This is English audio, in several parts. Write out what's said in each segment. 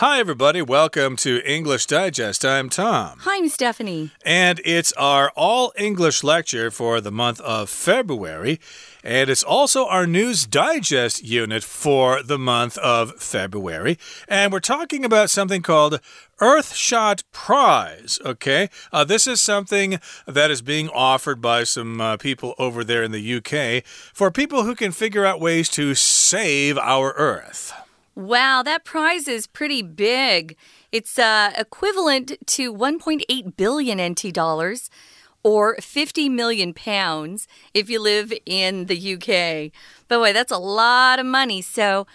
Hi, everybody. Welcome to English Digest. I'm Tom. Hi, I'm Stephanie. And it's our all English lecture for the month of February. And it's also our News Digest unit for the month of February. And we're talking about something called Earthshot Prize. Okay. Uh, this is something that is being offered by some uh, people over there in the UK for people who can figure out ways to save our Earth. Wow, that prize is pretty big. It's uh, equivalent to 1.8 billion NT dollars or 50 million pounds if you live in the UK. But boy, that's a lot of money. So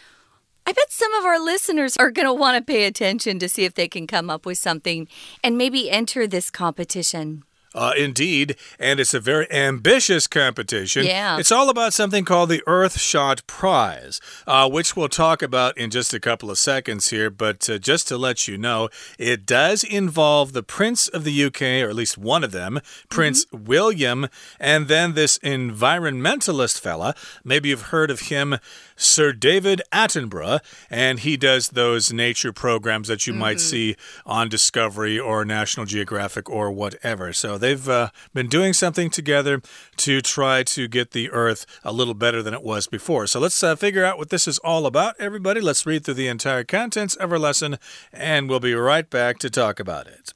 I bet some of our listeners are going to want to pay attention to see if they can come up with something and maybe enter this competition. Uh, indeed, and it's a very ambitious competition. Yeah. It's all about something called the Earthshot Prize, uh, which we'll talk about in just a couple of seconds here. But uh, just to let you know, it does involve the Prince of the UK, or at least one of them, Prince mm -hmm. William, and then this environmentalist fella. Maybe you've heard of him. Sir David Attenborough, and he does those nature programs that you mm -hmm. might mm-hmm. see on Discovery or National Geographic or whatever. So they've uh, been doing something together to try to get the Earth a little better than it was before. So let's uh, figure out what this is all about, everybody. Let's read through the entire contents of our lesson, and we'll be right back to talk about it.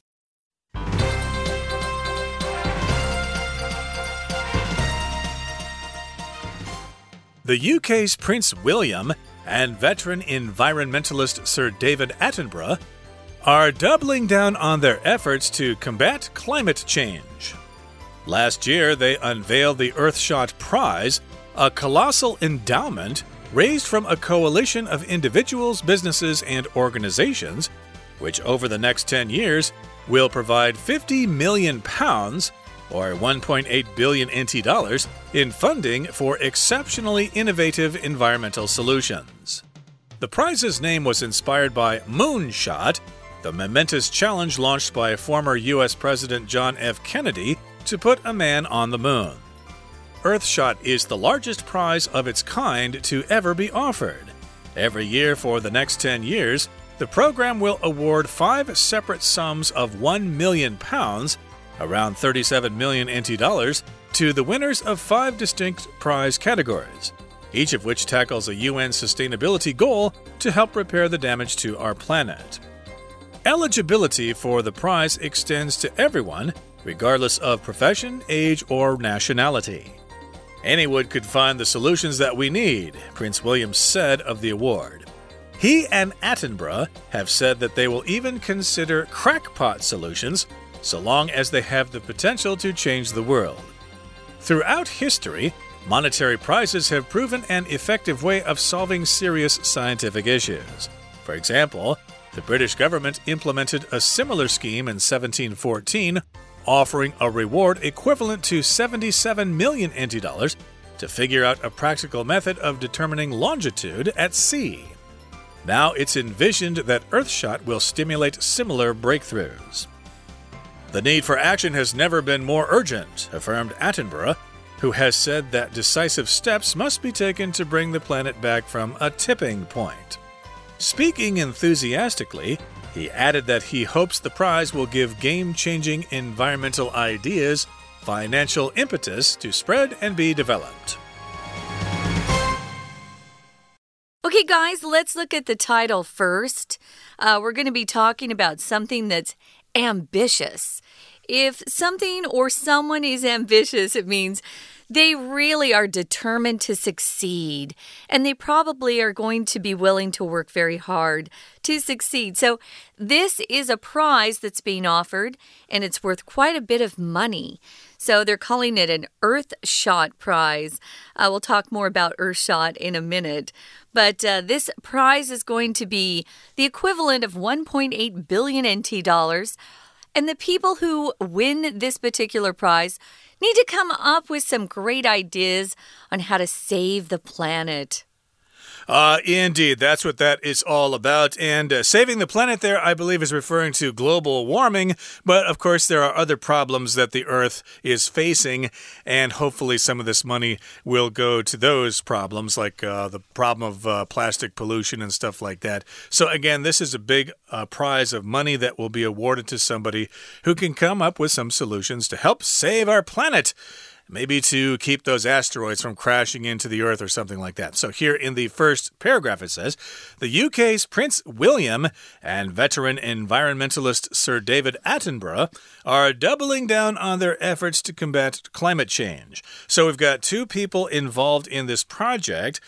The UK's Prince William and veteran environmentalist Sir David Attenborough are doubling down on their efforts to combat climate change. Last year, they unveiled the Earthshot Prize, a colossal endowment raised from a coalition of individuals, businesses, and organizations, which over the next 10 years will provide 50 million pounds or 1.8 billion NT dollars in funding for exceptionally innovative environmental solutions. The prize's name was inspired by Moonshot, the momentous challenge launched by former U.S. President John F. Kennedy to put a man on the moon. Earthshot is the largest prize of its kind to ever be offered. Every year for the next 10 years, the program will award five separate sums of 1 million pounds around 37 million NT dollars, to the winners of five distinct prize categories, each of which tackles a UN sustainability goal to help repair the damage to our planet. Eligibility for the prize extends to everyone, regardless of profession, age, or nationality. Anyone could find the solutions that we need, Prince William said of the award. He and Attenborough have said that they will even consider crackpot solutions so long as they have the potential to change the world. Throughout history, monetary prizes have proven an effective way of solving serious scientific issues. For example, the British government implemented a similar scheme in 1714, offering a reward equivalent to 77 million NT dollars to figure out a practical method of determining longitude at sea. Now it's envisioned that Earthshot will stimulate similar breakthroughs. The need for action has never been more urgent, affirmed Attenborough, who has said that decisive steps must be taken to bring the planet back from a tipping point. Speaking enthusiastically, he added that he hopes the prize will give game changing environmental ideas financial impetus to spread and be developed. Okay, guys, let's look at the title first. Uh, we're going to be talking about something that's ambitious. If something or someone is ambitious, it means they really are determined to succeed, and they probably are going to be willing to work very hard to succeed. So, this is a prize that's being offered, and it's worth quite a bit of money. So, they're calling it an Earthshot Prize. Uh, we'll talk more about Earthshot in a minute. But uh, this prize is going to be the equivalent of 1.8 billion NT dollars. And the people who win this particular prize need to come up with some great ideas on how to save the planet. Uh, indeed, that's what that is all about. And uh, saving the planet there, I believe, is referring to global warming. But of course, there are other problems that the Earth is facing. And hopefully, some of this money will go to those problems, like uh, the problem of uh, plastic pollution and stuff like that. So, again, this is a big uh, prize of money that will be awarded to somebody who can come up with some solutions to help save our planet. Maybe to keep those asteroids from crashing into the Earth or something like that. So, here in the first paragraph, it says The UK's Prince William and veteran environmentalist Sir David Attenborough are doubling down on their efforts to combat climate change. So, we've got two people involved in this project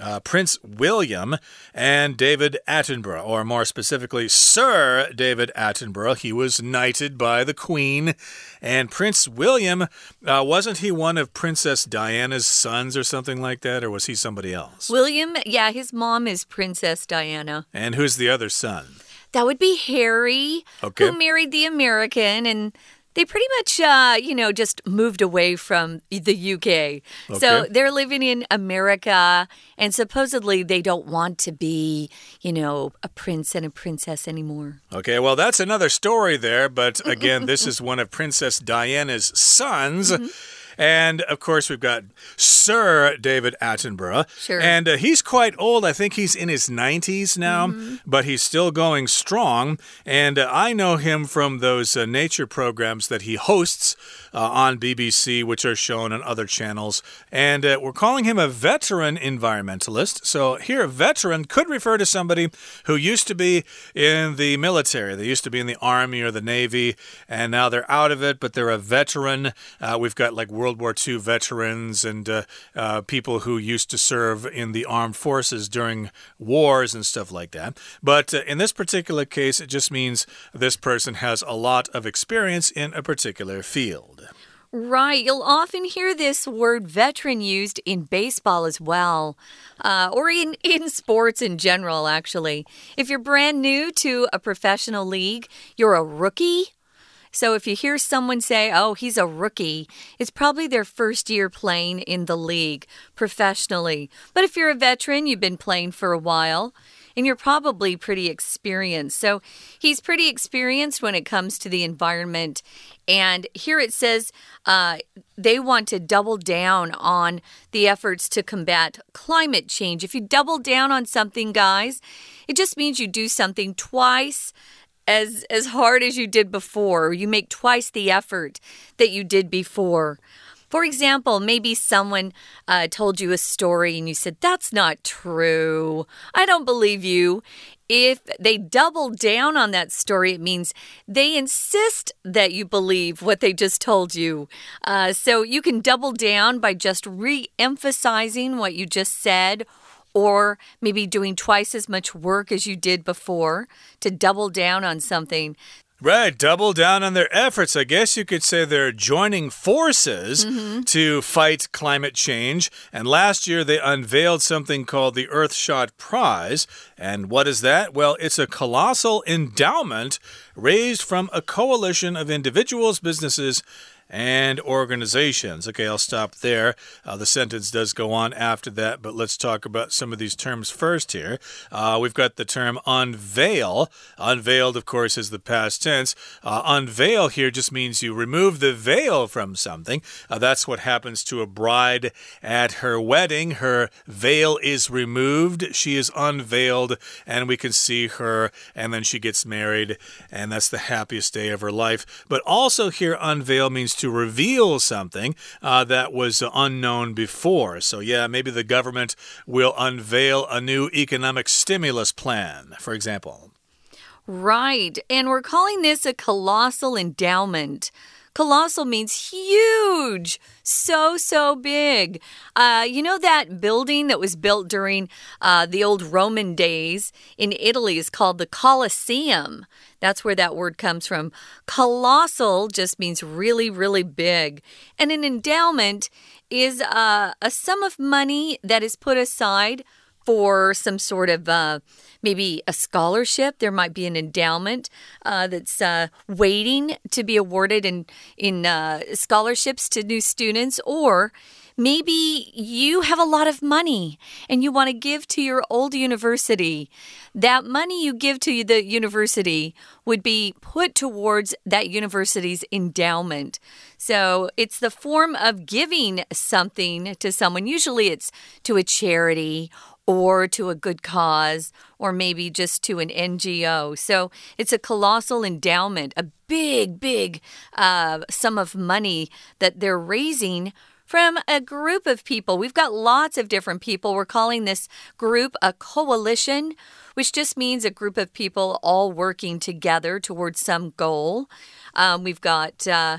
uh, Prince William and David Attenborough, or more specifically, Sir David Attenborough. He was knighted by the Queen. And Prince William, uh, wasn't he one of Princess Diana's sons or something like that, or was he somebody else? William, yeah, his mom is Princess Diana. And who's the other son? That would be Harry, okay. who married the American, and they pretty much, uh, you know, just moved away from the UK. Okay. So they're living in America, and supposedly they don't want to be, you know, a prince and a princess anymore. Okay, well, that's another story there, but again, this is one of Princess Diana's sons. Mm -hmm. And of course, we've got Sir David Attenborough. Sure. And uh, he's quite old. I think he's in his 90s now, mm -hmm. but he's still going strong. And uh, I know him from those uh, nature programs that he hosts uh, on BBC, which are shown on other channels. And uh, we're calling him a veteran environmentalist. So here, a veteran could refer to somebody who used to be in the military. They used to be in the Army or the Navy, and now they're out of it, but they're a veteran. Uh, we've got like World War II veterans and uh, uh, people who used to serve in the armed forces during wars and stuff like that. But uh, in this particular case, it just means this person has a lot of experience in a particular field. Right. You'll often hear this word veteran used in baseball as well, uh, or in, in sports in general, actually. If you're brand new to a professional league, you're a rookie. So if you hear someone say, oh, he's a rookie, it's probably their first year playing in the league professionally. But if you're a veteran, you've been playing for a while and you're probably pretty experienced. So he's pretty experienced when it comes to the environment. And here it says uh, they want to double down on the efforts to combat climate change. If you double down on something, guys, it just means you do something twice as as hard as you did before. You make twice the effort that you did before. For example, maybe someone uh, told you a story and you said, That's not true. I don't believe you. If they double down on that story, it means they insist that you believe what they just told you. Uh, so you can double down by just re emphasizing what you just said or maybe doing twice as much work as you did before to double down on something. Right, double down on their efforts. I guess you could say they're joining forces mm -hmm. to fight climate change. And last year they unveiled something called the Earthshot Prize. And what is that? Well, it's a colossal endowment raised from a coalition of individuals, businesses, and organizations. Okay, I'll stop there. Uh, the sentence does go on after that, but let's talk about some of these terms first here. Uh, we've got the term unveil. Unveiled, of course, is the past tense. Uh, unveil here just means you remove the veil from something. Uh, that's what happens to a bride at her wedding. Her veil is removed, she is unveiled, and we can see her, and then she gets married, and that's the happiest day of her life. But also, here, unveil means to reveal something uh, that was unknown before. So, yeah, maybe the government will unveil a new economic stimulus plan, for example. Right. And we're calling this a colossal endowment. Colossal means huge, so, so big. Uh, you know that building that was built during uh, the old Roman days in Italy is called the Colosseum. That's where that word comes from. Colossal just means really, really big. And an endowment is uh, a sum of money that is put aside for some sort of uh, maybe a scholarship. There might be an endowment uh, that's uh, waiting to be awarded in in uh, scholarships to new students, or Maybe you have a lot of money and you want to give to your old university. That money you give to the university would be put towards that university's endowment. So it's the form of giving something to someone. Usually it's to a charity or to a good cause, or maybe just to an NGO. So it's a colossal endowment, a big, big uh, sum of money that they're raising from a group of people. We've got lots of different people. We're calling this group a coalition, which just means a group of people all working together towards some goal. Um, we've got. Uh,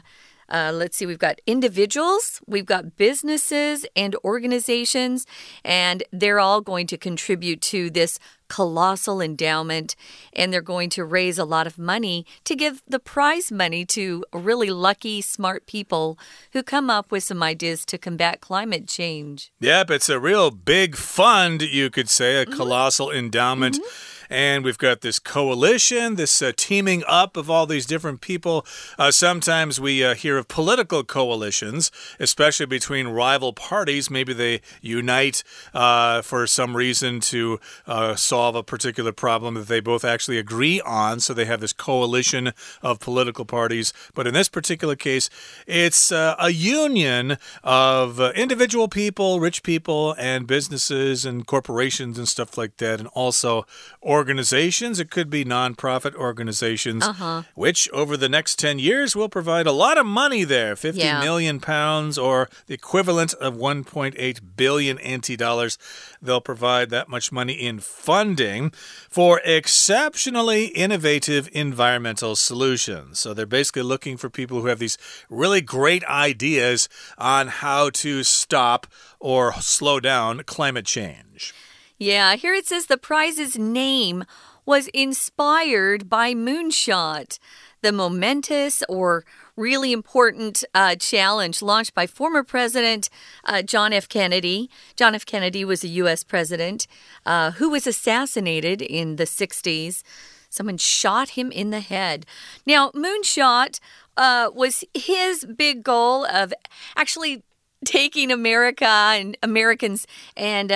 uh, let's see, we've got individuals, we've got businesses and organizations, and they're all going to contribute to this colossal endowment. And they're going to raise a lot of money to give the prize money to really lucky, smart people who come up with some ideas to combat climate change. Yep, it's a real big fund, you could say, a colossal mm -hmm. endowment. Mm -hmm. And we've got this coalition, this uh, teaming up of all these different people. Uh, sometimes we uh, hear of political coalitions, especially between rival parties. Maybe they unite uh, for some reason to uh, solve a particular problem that they both actually agree on. So they have this coalition of political parties. But in this particular case, it's uh, a union of individual people, rich people, and businesses and corporations and stuff like that, and also organizations, it could be nonprofit organizations, uh -huh. which over the next 10 years will provide a lot of money there fifty yeah. million pounds or the equivalent of 1.8 billion NT dollars. They'll provide that much money in funding for exceptionally innovative environmental solutions. So they're basically looking for people who have these really great ideas on how to stop or slow down climate change. Yeah, here it says the prize's name was inspired by Moonshot, the momentous or really important uh, challenge launched by former President uh, John F. Kennedy. John F. Kennedy was a U.S. president uh, who was assassinated in the 60s. Someone shot him in the head. Now, Moonshot uh, was his big goal of actually taking America and Americans and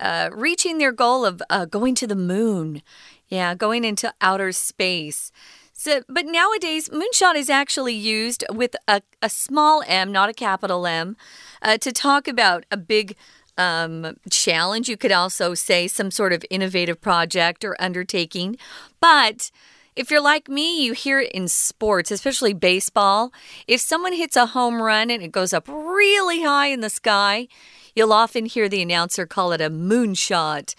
uh, reaching their goal of uh, going to the moon. Yeah, going into outer space. So, but nowadays, moonshot is actually used with a, a small m, not a capital M, uh, to talk about a big um, challenge. You could also say some sort of innovative project or undertaking. But if you're like me, you hear it in sports, especially baseball. If someone hits a home run and it goes up really high in the sky, You'll often hear the announcer call it a moonshot,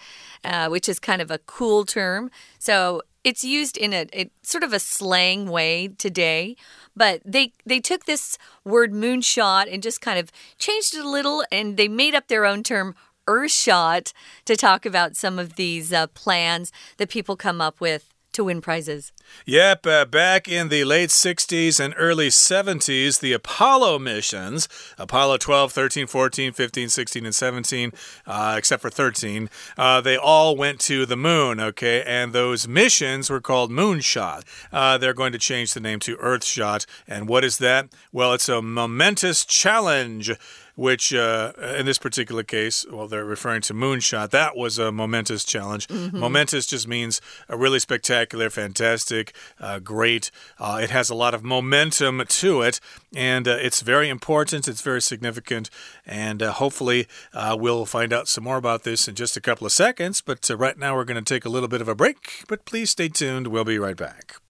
uh, which is kind of a cool term. So it's used in a, sort of a slang way today but they they took this word moonshot and just kind of changed it a little and they made up their own term earthshot to talk about some of these uh, plans that people come up with to win prizes. Yep, uh, back in the late 60s and early 70s, the Apollo missions, Apollo 12, 13, 14, 15, 16, and 17, uh, except for 13, uh, they all went to the moon, okay? And those missions were called Moonshot. Uh, they're going to change the name to Earthshot. And what is that? Well, it's a momentous challenge which uh, in this particular case, well, they're referring to Moonshot. That was a momentous challenge. Mm -hmm. Momentous just means a really spectacular, fantastic, uh, great. Uh, it has a lot of momentum to it, and uh, it's very important. It's very significant, and uh, hopefully uh, we'll find out some more about this in just a couple of seconds. But right now we're going to take a little bit of a break. But please stay tuned. We'll be right back.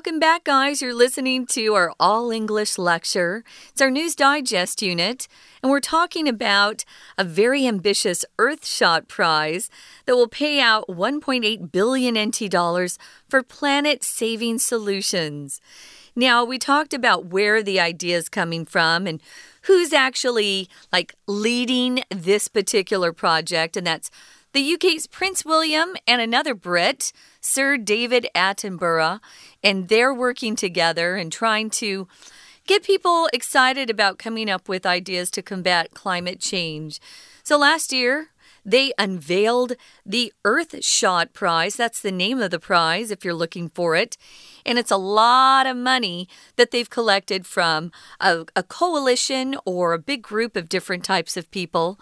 Welcome back, guys. You're listening to our All English lecture. It's our News Digest unit, and we're talking about a very ambitious Earthshot prize that will pay out 1.8 billion NT dollars for planet saving solutions. Now, we talked about where the idea is coming from and who's actually like leading this particular project, and that's the UK's Prince William and another Brit, Sir David Attenborough, and they're working together and trying to get people excited about coming up with ideas to combat climate change. So last year, they unveiled the Earthshot Prize. That's the name of the prize if you're looking for it. And it's a lot of money that they've collected from a, a coalition or a big group of different types of people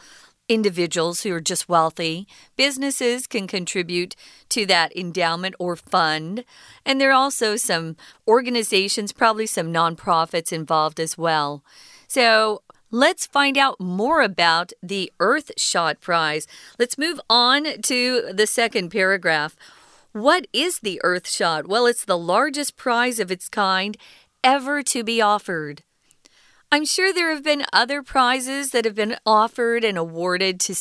individuals who are just wealthy. Businesses can contribute to that endowment or fund. And there are also some organizations, probably some nonprofits involved as well. So Let's find out more about the Earthshot Prize. Let's move on to the second paragraph. What is the Earthshot? Well, it's the largest prize of its kind ever to be offered. I'm sure there have been other prizes that have been offered and awarded to,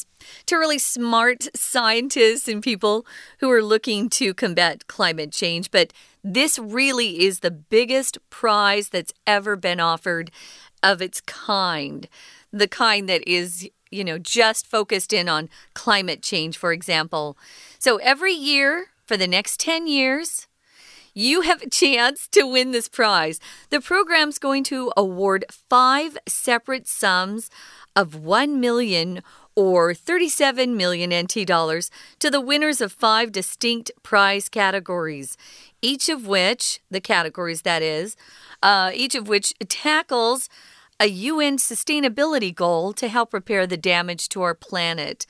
to really smart scientists and people who are looking to combat climate change, but this really is the biggest prize that's ever been offered of its kind. The kind that is, you know, just focused in on climate change, for example. So every year for the next 10 years, you have a chance to win this prize. The program's going to award five separate sums of 1 million or 37 million NT dollars to the winners of five distinct prize categories, each of which, the categories that is, uh, each of which tackles a UN sustainability goal to help repair the damage to our planet.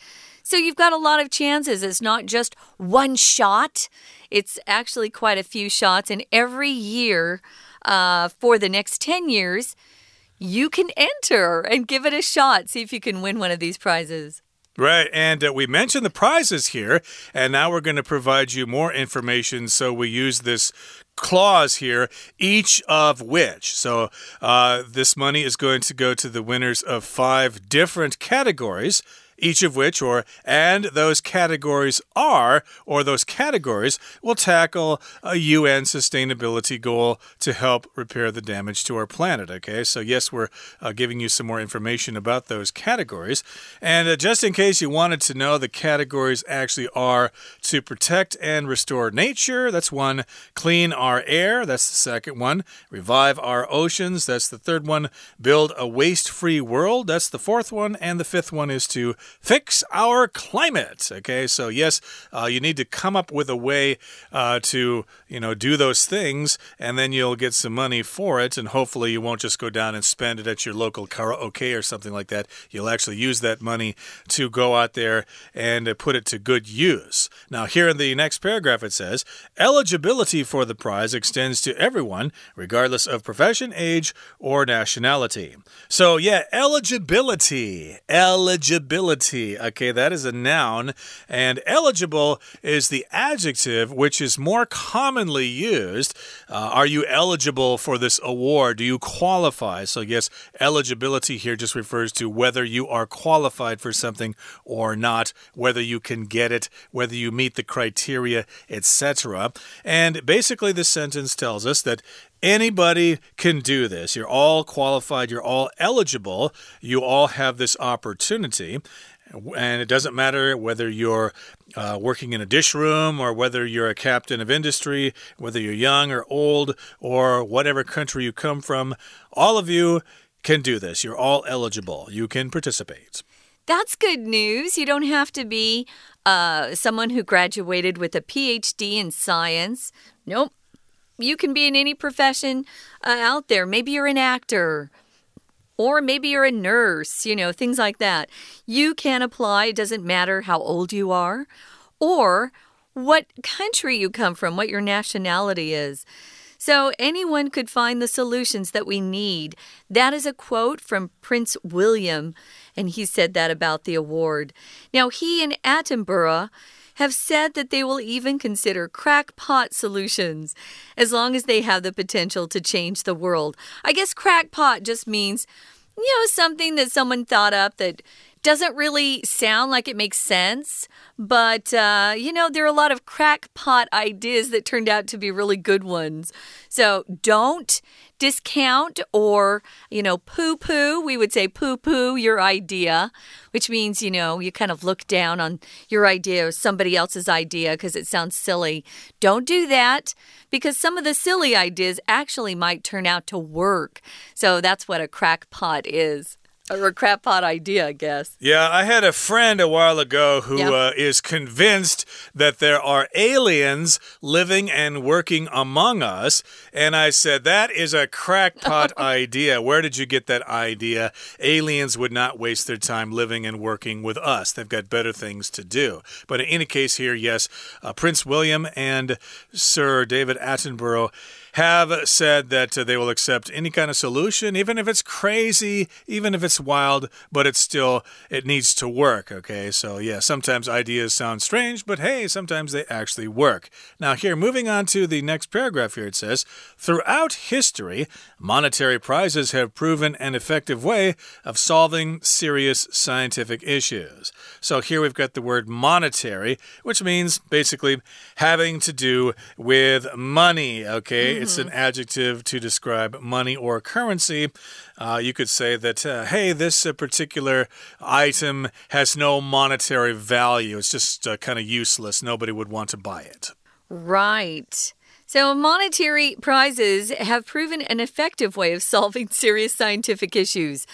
So you've got a lot of chances. It's not just one shot, it's actually quite a few shots. And every year uh, for the next 10 years, you can enter and give it a shot. See if you can win one of these prizes. Right, and uh, we mentioned the prizes here, and now we're going to provide you more information. So we use this clause here, each of which. So uh, this money is going to go to the winners of five different categories each of which, or and those categories are, or those categories will tackle a UN sustainability goal to help repair the damage to our planet. Okay, so yes, we're uh, giving you some more information about those categories. And uh, just in case you wanted to know, the categories actually are to protect and restore nature, that's one, clean our air, that's the second one, revive our oceans, that's the third one, build a waste free world, that's the fourth one, and the fifth one is to fix our climate. Okay, so yes, uh, you need to come up with a way uh, to, you know, do those things, and then you'll get some money for it, and hopefully you won't just go down and spend it at your local karaoke or something like that. You'll actually use that money to go out there and uh, put it to good use. Now, here in the next paragraph, it says eligibility for the prize extends to everyone, regardless of profession, age, or nationality. So, yeah, eligibility. Eligibility eligibility. Okay, that is a noun. And eligible is the adjective which is more commonly used. Uh, are you eligible for this award? Do you qualify? So, yes, eligibility here just refers to whether you are qualified for something or not, whether you can get it, whether you meet the criteria, etc. And basically, this sentence tells us that Anybody can do this. You're all qualified, you're all eligible, you all have this opportunity. And it doesn't matter whether you're uh, working in a dish room or whether you're a captain of industry, whether you're young or old, or whatever country you come from, all of you can do this. You're all eligible. You can participate. That's good news. You don't have to be uh, someone who graduated with a PhD in science. Nope you can be in any profession uh, out there. Maybe you're an actor. Or maybe you're a nurse, you know, things like that. You can apply. It doesn't matter how old you are or what country you come from, what your nationality is. So anyone could find the solutions that we need. That is a quote from Prince William, and he said that about the award. Now, he in Attenborough have said that they will even consider crackpot solutions as long as they have the potential to change the world. I guess crackpot just means, you know, something that someone thought up that doesn't really sound like it makes sense, but uh, you know, there are a lot of crackpot ideas that turned out to be really good ones. So don't discount or, you know, poo poo. We would say poo poo your idea, which means, you know, you kind of look down on your idea or somebody else's idea because it sounds silly. Don't do that because some of the silly ideas actually might turn out to work. So that's what a crackpot is or a crackpot idea, I guess. Yeah, I had a friend a while ago who yep. uh, is convinced that there are aliens living and working among us. And I said, That is a crackpot idea. Where did you get that idea? Aliens would not waste their time living and working with us. They've got better things to do. But in any case, here, yes, uh, Prince William and Sir David Attenborough have said that uh, they will accept any kind of solution, even if it's crazy, even if it's wild, but it's still, it needs to work, okay? So, yeah, sometimes ideas sound strange, but hey, sometimes they actually work. Now, here, moving on to the next paragraph here, it says Throughout history, monetary prizes have proven an effective way of solving serious scientific issues. So, here we've got the word monetary, which means basically having to do with money, okay? Mm -hmm it's an mm-hmm. adjective to describe money or currency. Uh, you could say that, uh, hey, this uh, particular item has no monetary value. It's just uh, kind of useless. Nobody would want to buy it. Right. So, monetary prizes have proven an effective way of solving serious scientific issues.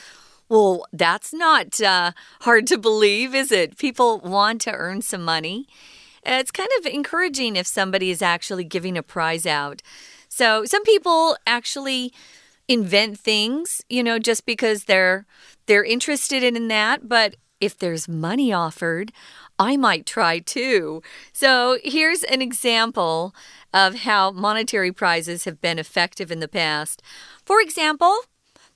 Well, that's not uh, hard to believe, is it? People want to earn some money. It's kind of encouraging if somebody is actually giving a prize out. So some people actually invent things, you know, just because they're they're interested in that, but if there's money offered, I might try too. So here's an example of how monetary prizes have been effective in the past. For example,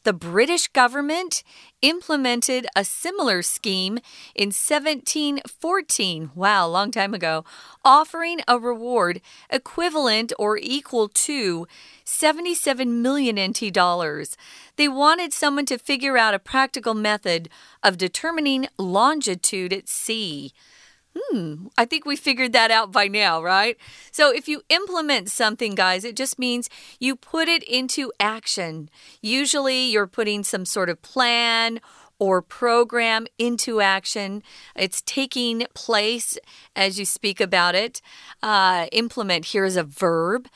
the British government implemented a similar scheme in 1714. Wow, long time ago, offering a reward equivalent or equal to 77 million NT dollars. They wanted someone to figure out a practical method of determining longitude at sea. Hmm, I think we figured that out by now, right? So if you implement something, guys, it just means you put it into action. Usually you're putting some sort of plan or program into action. It's taking place as you speak about it. Uh, implement here is a verb.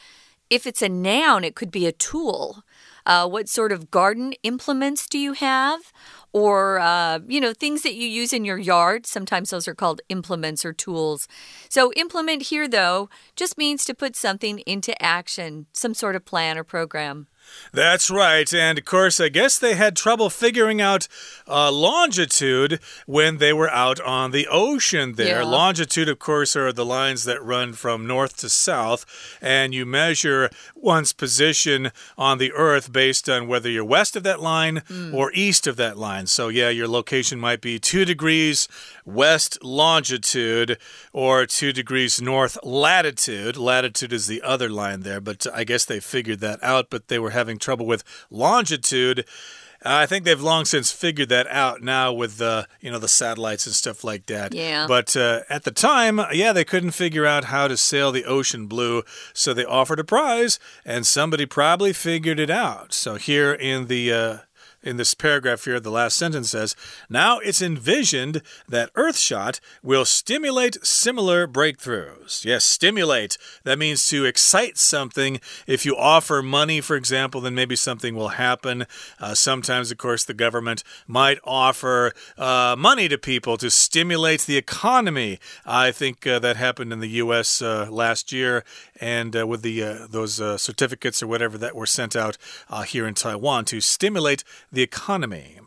If it's a noun, it could be a tool. Uh, what sort of garden implements do you have? Or, uh, you know, things that you use in your yard. Sometimes those are called implements or tools. So, implement here, though, just means to put something into action, some sort of plan or program. That's right. And of course, I guess they had trouble figuring out uh, longitude when they were out on the ocean there. Yeah. Longitude, of course, are the lines that run from north to south, and you measure one's position on the earth based on whether you're west of that line mm. or east of that line. So, yeah, your location might be two degrees west longitude or two degrees north latitude. Latitude is the other line there, but I guess they figured that out, but they were having trouble with longitude. I think they've long since figured that out now with the you know the satellites and stuff like that. Yeah. But uh, at the time, yeah, they couldn't figure out how to sail the ocean blue, so they offered a prize, and somebody probably figured it out. So here in the uh, in this paragraph here, the last sentence says, Now it's envisioned that Earthshot will stimulate similar breakthroughs. Yes, stimulate. That means to excite something. If you offer money, for example, then maybe something will happen. Uh, sometimes, of course, the government might offer uh, money to people to stimulate the economy. I think uh, that happened in the U.S. Uh, last year, and uh, with the uh, those certificates or whatever that were sent out here in Taiwan to stimulate the economy.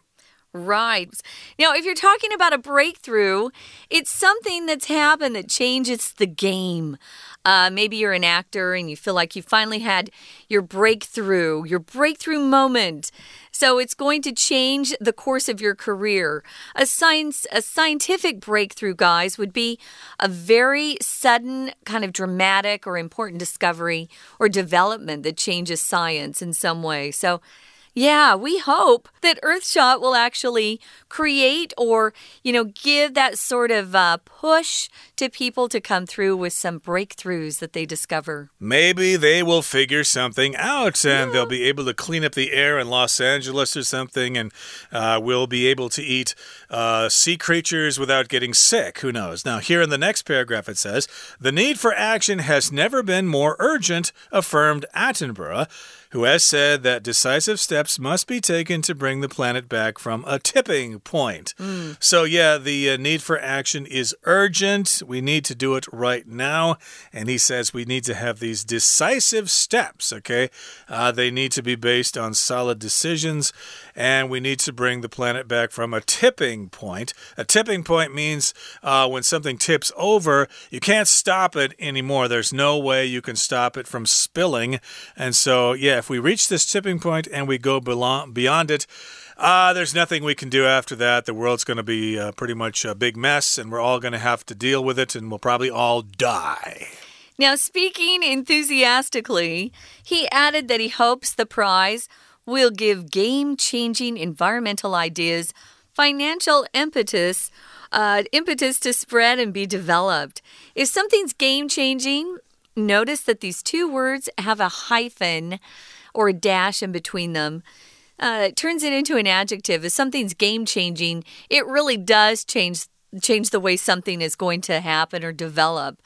Right. Now, if you're talking about a breakthrough, it's something that's happened that changes the game. Uh, maybe you're an actor and you feel like you finally had your breakthrough, your breakthrough moment. So it's going to change the course of your career. A science, a scientific breakthrough, guys, would be a very sudden, kind of dramatic or important discovery or development that changes science in some way. So Yeah, we hope that Earthshot will actually create or, you know, give that sort of uh, push to people to come through with some breakthroughs that they discover. Maybe they will figure something out and yeah. they'll be able to clean up the air in Los Angeles or something, and uh, we'll be able to eat uh, sea creatures without getting sick. Who knows? Now, here in the next paragraph, it says The need for action has never been more urgent, affirmed Attenborough who has said that decisive steps must be taken to bring the planet back from a tipping point. Mm. So, yeah, the uh, need for action is urgent. We need to do it right now. And he says we need to have these decisive steps, okay? Uh, they need to be based on solid decisions, and we need to bring the planet back from a tipping point. A tipping point means uh, when something tips over, you can't stop it anymore. There's no way you can stop it from spilling. And so, yeah, if we reach this tipping point and we go beyond it, uh, there's nothing we can do after that. The world's going to be uh, pretty much a big mess, and we're all going to have to deal with it, and we'll probably all die. Now, speaking enthusiastically, he added that he hopes the prize will give game changing environmental ideas financial impetus. Uh, impetus to spread and be developed. If something's game changing, notice that these two words have a hyphen or a dash in between them. Uh, it turns it into an adjective. If something's game changing, it really does change change the way something is going to happen or develop.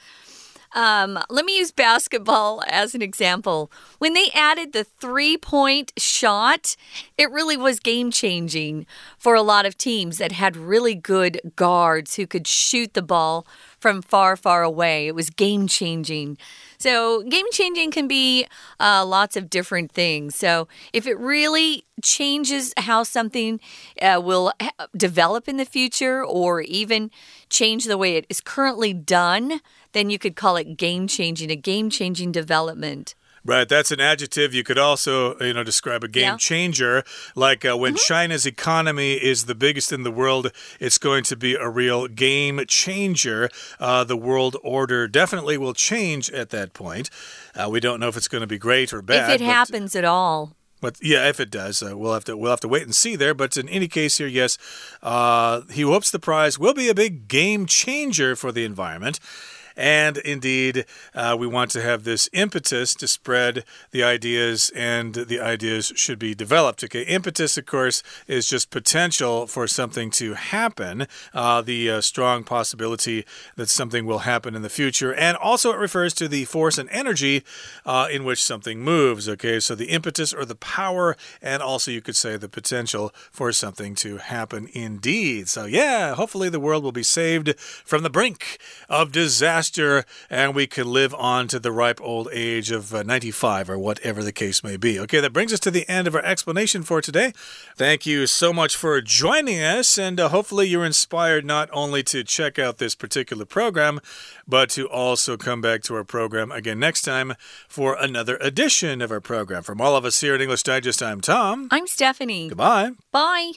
Um, let me use basketball as an example. When they added the three point shot, it really was game changing for a lot of teams that had really good guards who could shoot the ball from far, far away. It was game changing. So, game changing can be uh, lots of different things. So, if it really changes how something uh, will develop in the future or even change the way it is currently done, then you could call it game changing, a game changing development. Right, that's an adjective. You could also, you know, describe a game yeah. changer. Like uh, when mm -hmm. China's economy is the biggest in the world, it's going to be a real game changer. Uh, the world order definitely will change at that point. Uh, we don't know if it's going to be great or bad. If it happens at all. But yeah, if it does, uh, we'll have to we'll have to wait and see there. But in any case, here, yes, uh, he hopes the prize will be a big game changer for the environment. And indeed, uh, we want to have this impetus to spread the ideas, and the ideas should be developed. Okay, impetus, of course, is just potential for something to happen, uh, the uh, strong possibility that something will happen in the future. And also, it refers to the force and energy uh, in which something moves. Okay, so the impetus or the power, and also you could say the potential for something to happen indeed. So, yeah, hopefully the world will be saved from the brink of disaster disaster and we can live on to the ripe old age of uh, 95 or whatever the case may be. Okay, that brings us to the end of our explanation for today. Thank you so much for joining us, and uh, hopefully you're inspired not only to check out this particular program, but to also come back to our program again next time for another edition of our program. From all of us here at English Digest, I'm Tom. I'm Stephanie. Goodbye. Bye.